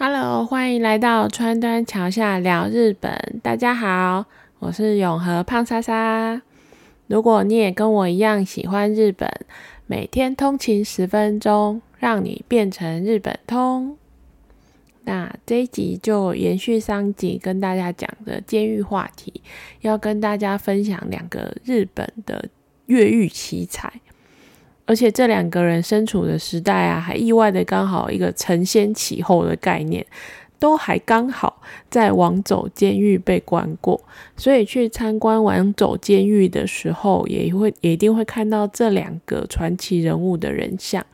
Hello，欢迎来到川端桥下聊日本。大家好，我是永和胖莎莎。如果你也跟我一样喜欢日本，每天通勤十分钟，让你变成日本通。那这一集就延续上集跟大家讲的监狱话题，要跟大家分享两个日本的越狱奇才。而且这两个人身处的时代啊，还意外的刚好一个承先启后的概念，都还刚好在王走监狱被关过，所以去参观王走监狱的时候，也会也一定会看到这两个传奇人物的人像，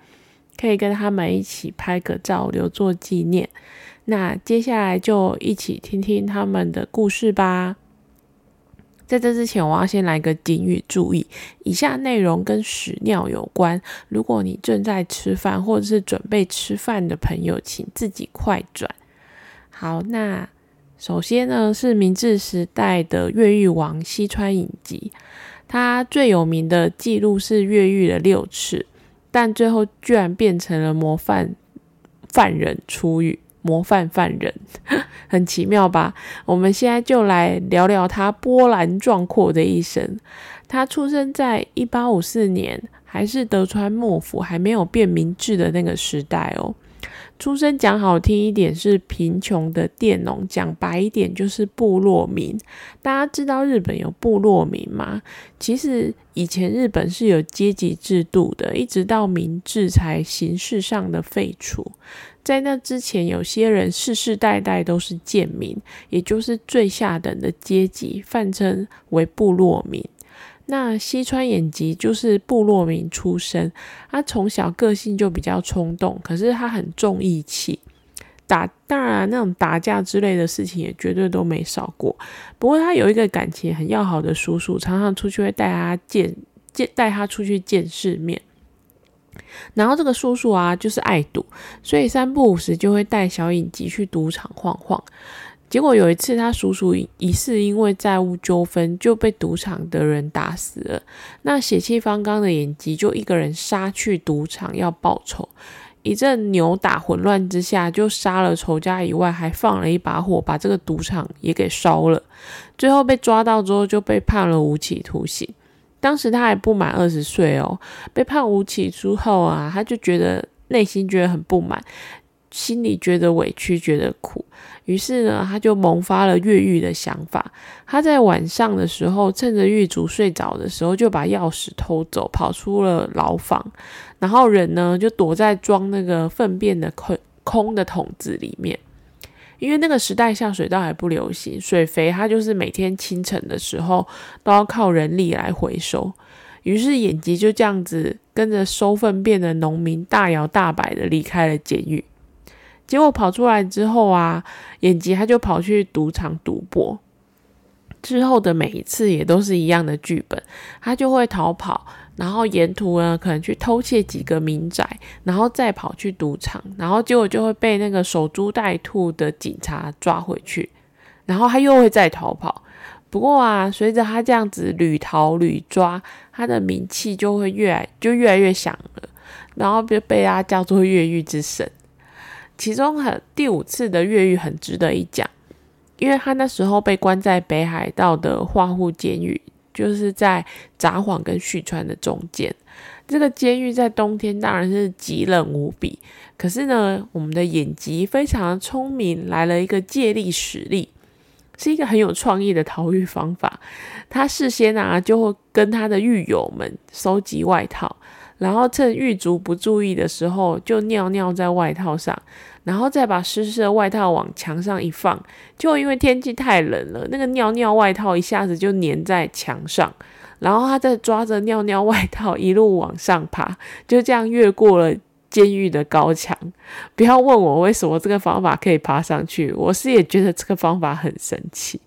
可以跟他们一起拍个照留作纪念。那接下来就一起听听他们的故事吧。在这之前，我要先来个警语，注意以下内容跟屎尿有关。如果你正在吃饭或者是准备吃饭的朋友，请自己快转。好，那首先呢是明治时代的越狱王西川影吉，他最有名的记录是越狱了六次，但最后居然变成了模范犯人出狱。模范犯人，很奇妙吧？我们现在就来聊聊他波澜壮阔的一生。他出生在一八五四年，还是德川幕府还没有变明治的那个时代哦。出生讲好听一点是贫穷的佃农，讲白一点就是部落民。大家知道日本有部落民吗？其实以前日本是有阶级制度的，一直到明治才形式上的废除。在那之前，有些人世世代代都是贱民，也就是最下等的阶级，泛称为部落民。那西川眼吉就是部落民出身，他从小个性就比较冲动，可是他很重义气，打当然那种打架之类的事情也绝对都没少过。不过他有一个感情很要好的叔叔，常常出去会带他见见带他出去见世面。然后这个叔叔啊，就是爱赌，所以三不五时就会带小影集去赌场晃晃。结果有一次，他叔叔疑似因为债务纠纷就被赌场的人打死了。那血气方刚的演技就一个人杀去赌场要报仇，一阵扭打混乱之下，就杀了仇家以外，还放了一把火，把这个赌场也给烧了。最后被抓到之后，就被判了无期徒刑。当时他还不满二十岁哦，被判无期之后啊，他就觉得内心觉得很不满，心里觉得委屈，觉得苦，于是呢，他就萌发了越狱的想法。他在晚上的时候，趁着狱卒睡着的时候，就把钥匙偷走，跑出了牢房，然后人呢就躲在装那个粪便的空空的桶子里面。因为那个时代下水道还不流行，水肥它就是每天清晨的时候都要靠人力来回收。于是眼吉就这样子跟着收粪便的农民大摇大摆的离开了监狱。结果跑出来之后啊，眼疾他就跑去赌场赌博。之后的每一次也都是一样的剧本，他就会逃跑。然后沿途呢，可能去偷窃几个民宅，然后再跑去赌场，然后结果就会被那个守株待兔的警察抓回去，然后他又会再逃跑。不过啊，随着他这样子屡逃屡抓，他的名气就会越来就越来越响了，然后就被他叫做越狱之神。其中很第五次的越狱很值得一讲，因为他那时候被关在北海道的化户监狱。就是在札幌跟旭川的中间，这个监狱在冬天当然是极冷无比。可是呢，我们的眼疾非常聪明，来了一个借力使力，是一个很有创意的逃狱方法。他事先啊就会跟他的狱友们收集外套，然后趁狱卒不注意的时候，就尿尿在外套上。然后再把湿湿的外套往墙上一放，就因为天气太冷了，那个尿尿外套一下子就粘在墙上。然后他再抓着尿尿外套一路往上爬，就这样越过了监狱的高墙。不要问我为什么这个方法可以爬上去，我是也觉得这个方法很神奇。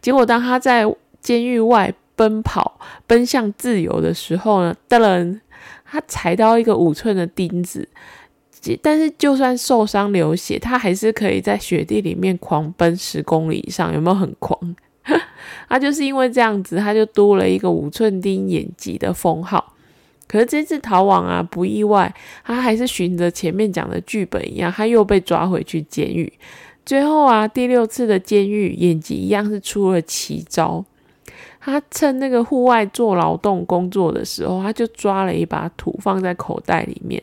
结果当他在监狱外奔跑，奔向自由的时候呢，噔，他踩到一个五寸的钉子。但是就算受伤流血，他还是可以在雪地里面狂奔十公里以上，有没有很狂？他就是因为这样子，他就多了一个五寸钉眼疾的封号。可是这次逃亡啊，不意外，他还是循着前面讲的剧本一样，他又被抓回去监狱。最后啊，第六次的监狱，眼疾一样是出了奇招。他趁那个户外做劳动工作的时候，他就抓了一把土放在口袋里面，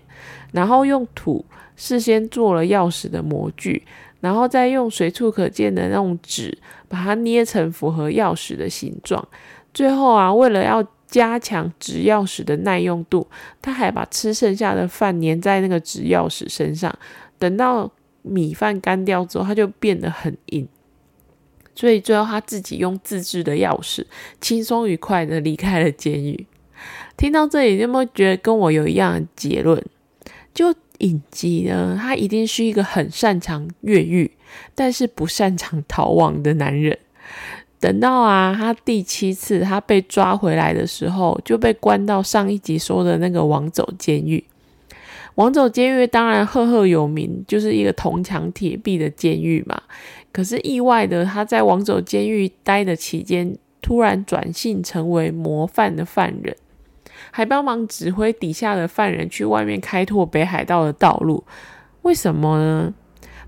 然后用土事先做了钥匙的模具，然后再用随处可见的那种纸把它捏成符合钥匙的形状。最后啊，为了要加强纸钥匙的耐用度，他还把吃剩下的饭粘在那个纸钥匙身上，等到米饭干掉之后，它就变得很硬。所以最后他自己用自制的钥匙，轻松愉快的离开了监狱。听到这里，有没有觉得跟我有一样的结论？就影集呢，他一定是一个很擅长越狱，但是不擅长逃亡的男人。等到啊，他第七次他被抓回来的时候，就被关到上一集说的那个王走监狱。王走监狱当然赫赫有名，就是一个铜墙铁壁的监狱嘛。可是意外的，他在王走监狱待的期间，突然转性成为模范的犯人，还帮忙指挥底下的犯人去外面开拓北海道的道路。为什么呢？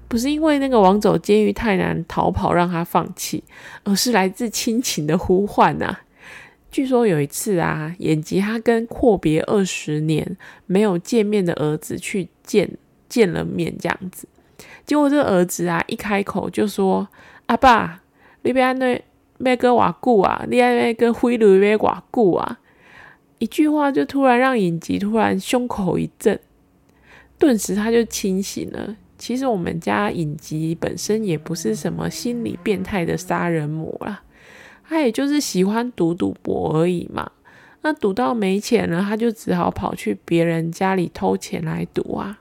不是因为那个王走监狱太难逃跑让他放弃，而是来自亲情的呼唤呐。据说有一次啊，眼吉他跟阔别二十年没有见面的儿子去见见了面，这样子，结果这个儿子啊一开口就说：“阿爸，你别那咩个瓦固啊，你爱那个灰驴咩瓦固啊。”一句话就突然让影吉突然胸口一震，顿时他就清醒了。其实我们家影吉本身也不是什么心理变态的杀人魔啦。他也就是喜欢赌赌博而已嘛，那赌到没钱了，他就只好跑去别人家里偷钱来赌啊。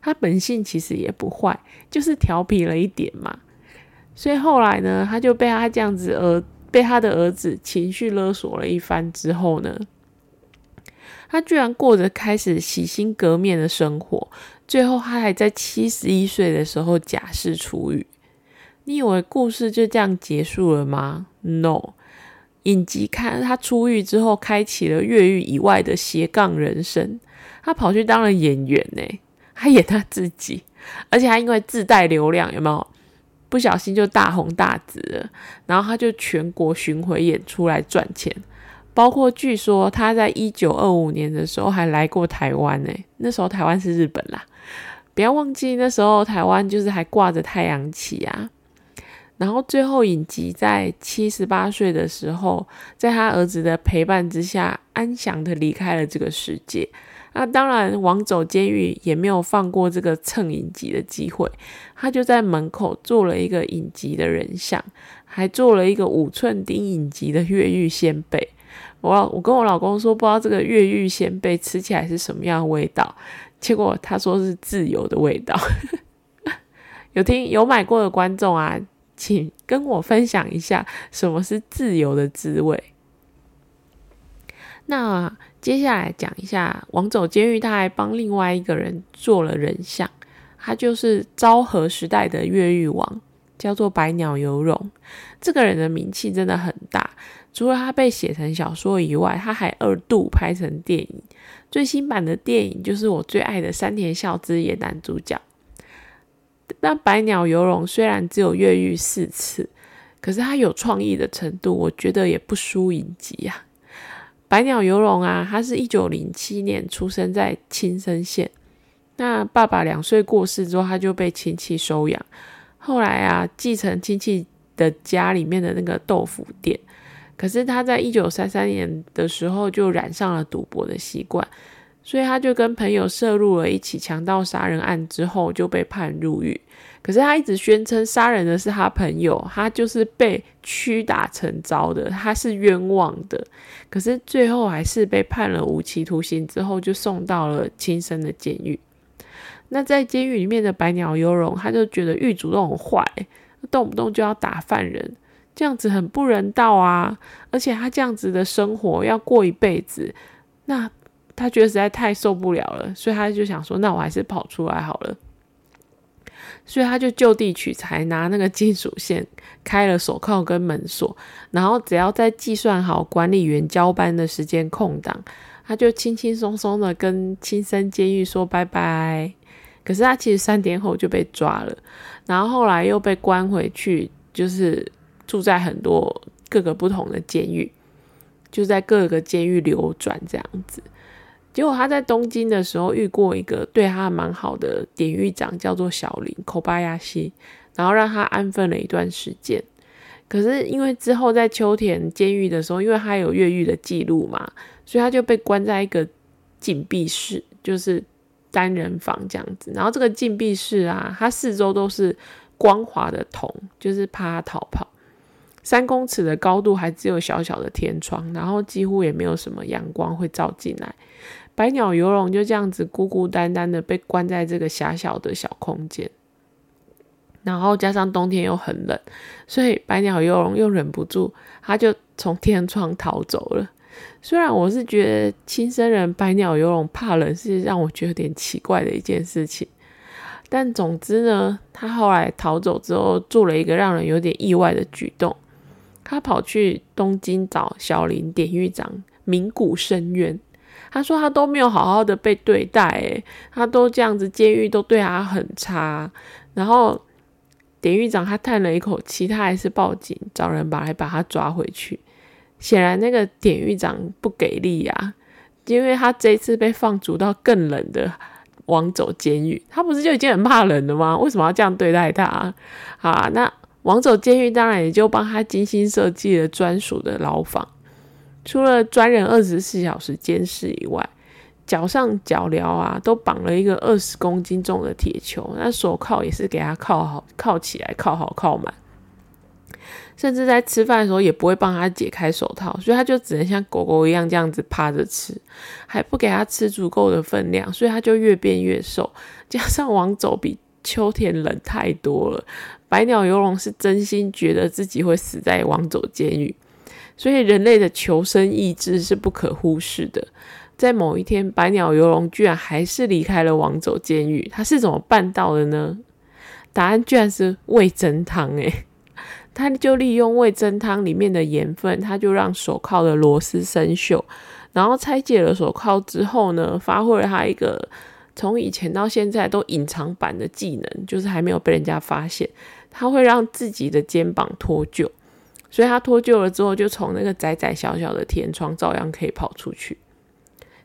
他本性其实也不坏，就是调皮了一点嘛。所以后来呢，他就被他这样子儿被他的儿子情绪勒索了一番之后呢，他居然过着开始洗心革面的生活。最后他还在七十一岁的时候假释出狱。你以为故事就这样结束了吗？No，影集看他出狱之后，开启了越狱以外的斜杠人生。他跑去当了演员呢，他演他自己，而且他因为自带流量，有没有？不小心就大红大紫了。然后他就全国巡回演出来赚钱，包括据说他在一九二五年的时候还来过台湾呢。那时候台湾是日本啦，不要忘记那时候台湾就是还挂着太阳旗啊。然后最后影集在七十八岁的时候，在他儿子的陪伴之下，安详的离开了这个世界。那当然，王走监狱也没有放过这个蹭影集的机会，他就在门口做了一个影集的人像，还做了一个五寸丁影集的越狱先辈。我我跟我老公说，不知道这个越狱先辈吃起来是什么样的味道，结果他说是自由的味道。有听有买过的观众啊？请跟我分享一下什么是自由的滋味。那接下来讲一下王走监狱，他还帮另外一个人做了人像，他就是昭和时代的越狱王，叫做百鸟游荣。这个人的名气真的很大，除了他被写成小说以外，他还二度拍成电影。最新版的电影就是我最爱的山田孝之演男主角。那百鸟游龙虽然只有越狱四次，可是他有创意的程度，我觉得也不输影集啊。百鸟游龙啊，他是一九零七年出生在青森县。那爸爸两岁过世之后，他就被亲戚收养。后来啊，继承亲戚的家里面的那个豆腐店。可是他在一九三三年的时候就染上了赌博的习惯。所以他就跟朋友涉入了一起强盗杀人案之后就被判入狱。可是他一直宣称杀人的是他朋友，他就是被屈打成招的，他是冤枉的。可是最后还是被判了无期徒刑，之后就送到了亲生的监狱。那在监狱里面的百鸟游龙，他就觉得狱主都很坏，动不动就要打犯人，这样子很不人道啊！而且他这样子的生活要过一辈子，那。他觉得实在太受不了了，所以他就想说：“那我还是跑出来好了。”所以他就就地取材，拿那个金属线开了手铐跟门锁，然后只要在计算好管理员交班的时间空档，他就轻轻松松的跟青森监狱说拜拜。可是他其实三天后就被抓了，然后后来又被关回去，就是住在很多各个不同的监狱，就在各个监狱流转这样子。结果他在东京的时候遇过一个对他蛮好的典狱长，叫做小林口巴亚西，然后让他安分了一段时间。可是因为之后在秋田监狱的时候，因为他有越狱的记录嘛，所以他就被关在一个禁闭室，就是单人房这样子。然后这个禁闭室啊，它四周都是光滑的铜，就是怕他逃跑。三公尺的高度，还只有小小的天窗，然后几乎也没有什么阳光会照进来。百鸟游龙就这样子孤孤单单的被关在这个狭小的小空间。然后加上冬天又很冷，所以百鸟游龙又忍不住，他就从天窗逃走了。虽然我是觉得亲生人百鸟游龙怕冷是让我觉得有点奇怪的一件事情，但总之呢，他后来逃走之后做了一个让人有点意外的举动，他跑去东京找小林典狱长名古深渊，他说他都没有好好的被对待，诶，他都这样子，监狱都对他很差，然后。典狱长他叹了一口气，他还是报警找人把来把他抓回去。显然那个典狱长不给力呀，因为他这次被放逐到更冷的王走监狱，他不是就已经很怕冷了吗？为什么要这样对待他？啊，那王走监狱当然也就帮他精心设计了专属的牢房，除了专人二十四小时监视以外。脚上脚镣啊，都绑了一个二十公斤重的铁球，那手铐也是给他铐好、铐起来、铐好、铐满。甚至在吃饭的时候也不会帮他解开手套，所以他就只能像狗狗一样这样子趴着吃，还不给他吃足够的分量，所以他就越变越瘦。加上王走比秋天冷太多了，百鸟游龙是真心觉得自己会死在王走监狱，所以人类的求生意志是不可忽视的。在某一天，百鸟游龙居然还是离开了王走监狱。他是怎么办到的呢？答案居然是味增汤。诶，他就利用味增汤里面的盐分，他就让手铐的螺丝生锈。然后拆解了手铐之后呢，发挥了他一个从以前到现在都隐藏版的技能，就是还没有被人家发现。他会让自己的肩膀脱臼，所以他脱臼了之后，就从那个窄窄小小的天窗照样可以跑出去。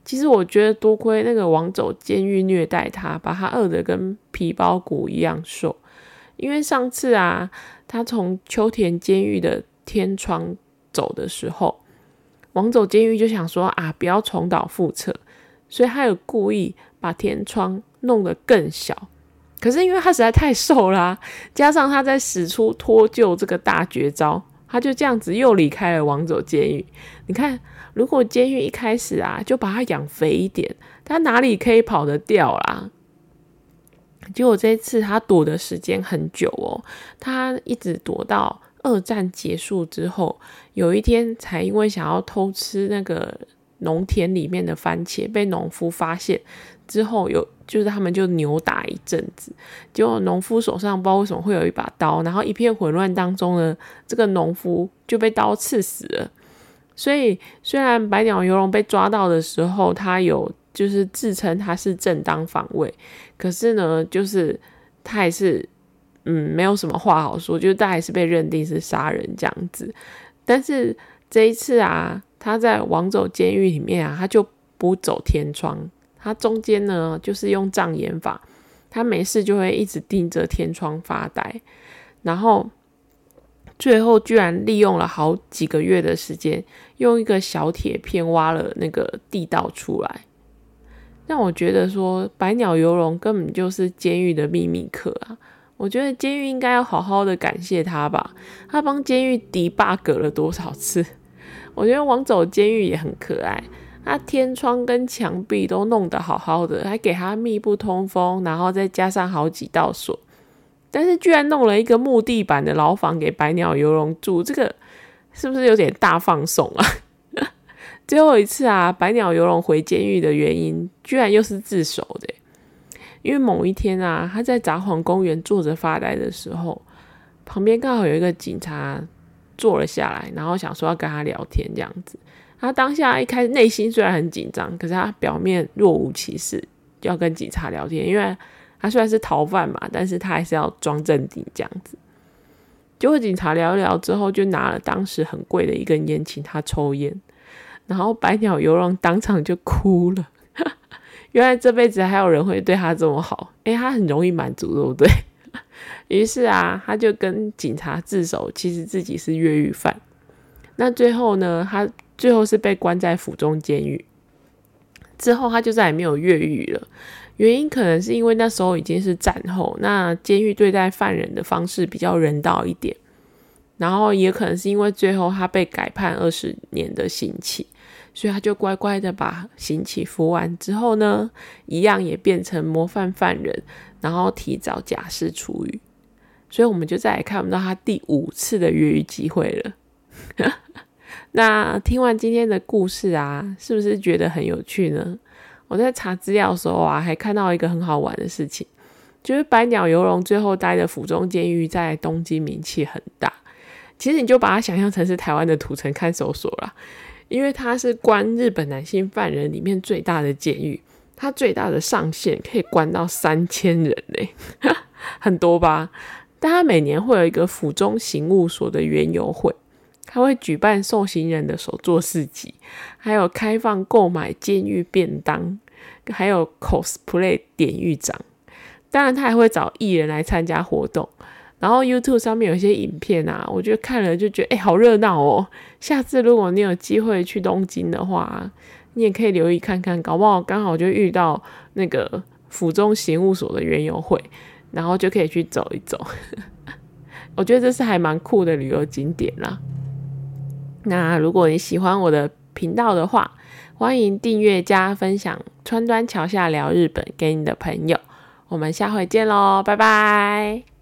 其实我觉得多亏那个王走监狱虐待他，把他饿得跟皮包骨一样瘦。因为上次啊，他从秋田监狱的天窗走的时候，王走监狱就想说啊，不要重蹈覆辙，所以他有故意把天窗弄得更小。可是因为他实在太瘦啦，加上他在使出脱臼这个大绝招，他就这样子又离开了王者监狱。你看。如果监狱一开始啊就把他养肥一点，他哪里可以跑得掉啦？结果这一次他躲的时间很久哦，他一直躲到二战结束之后，有一天才因为想要偷吃那个农田里面的番茄，被农夫发现之后，有就是他们就扭打一阵子，结果农夫手上不知道为什么会有一把刀，然后一片混乱当中呢，这个农夫就被刀刺死了。所以，虽然百鸟游龙被抓到的时候，他有就是自称他是正当防卫，可是呢，就是他还是嗯没有什么话好说，就是他还是被认定是杀人这样子。但是这一次啊，他在王走监狱里面啊，他就不走天窗，他中间呢就是用障眼法，他没事就会一直盯着天窗发呆，然后。最后居然利用了好几个月的时间，用一个小铁片挖了那个地道出来，让我觉得说百鸟游龙根本就是监狱的秘密客啊！我觉得监狱应该要好好的感谢他吧，他帮监狱敌 bug 了多少次？我觉得王走监狱也很可爱，他天窗跟墙壁都弄得好好的，还给他密不通风，然后再加上好几道锁。但是居然弄了一个木地板的牢房给百鸟游龙住，这个是不是有点大放送啊？最后一次啊，百鸟游龙回监狱的原因，居然又是自首的。因为某一天啊，他在札幌公园坐着发呆的时候，旁边刚好有一个警察坐了下来，然后想说要跟他聊天这样子。他当下一开始内心虽然很紧张，可是他表面若无其事，要跟警察聊天，因为他虽然是逃犯嘛，但是他还是要装镇定这样子。就和警察聊一聊之后，就拿了当时很贵的一根烟请他抽烟，然后百鸟游龙当场就哭了。原来这辈子还有人会对他这么好，诶，他很容易满足，对不对？于是啊，他就跟警察自首，其实自己是越狱犯。那最后呢，他。最后是被关在府中监狱，之后他就再也没有越狱了。原因可能是因为那时候已经是战后，那监狱对待犯人的方式比较人道一点，然后也可能是因为最后他被改判二十年的刑期，所以他就乖乖的把刑期服完之后呢，一样也变成模范犯人，然后提早假释出狱，所以我们就再也看不到他第五次的越狱机会了。那听完今天的故事啊，是不是觉得很有趣呢？我在查资料的时候啊，还看到一个很好玩的事情，就是百鸟游龙最后待的府中监狱在东京名气很大。其实你就把它想象成是台湾的土城看守所啦，因为它是关日本男性犯人里面最大的监狱，它最大的上限可以关到三千人嘞，很多吧？但他每年会有一个府中刑务所的园游会。他会举办受刑人的手作市集，还有开放购买监狱便当，还有 cosplay 典狱长。当然，他还会找艺人来参加活动。然后 YouTube 上面有些影片啊，我觉得看了就觉得哎，好热闹哦！下次如果你有机会去东京的话，你也可以留意看看，搞不好刚好就遇到那个府中刑务所的园游会，然后就可以去走一走。我觉得这是还蛮酷的旅游景点啦。那如果你喜欢我的频道的话，欢迎订阅加分享。川端桥下聊日本给你的朋友，我们下回见喽，拜拜。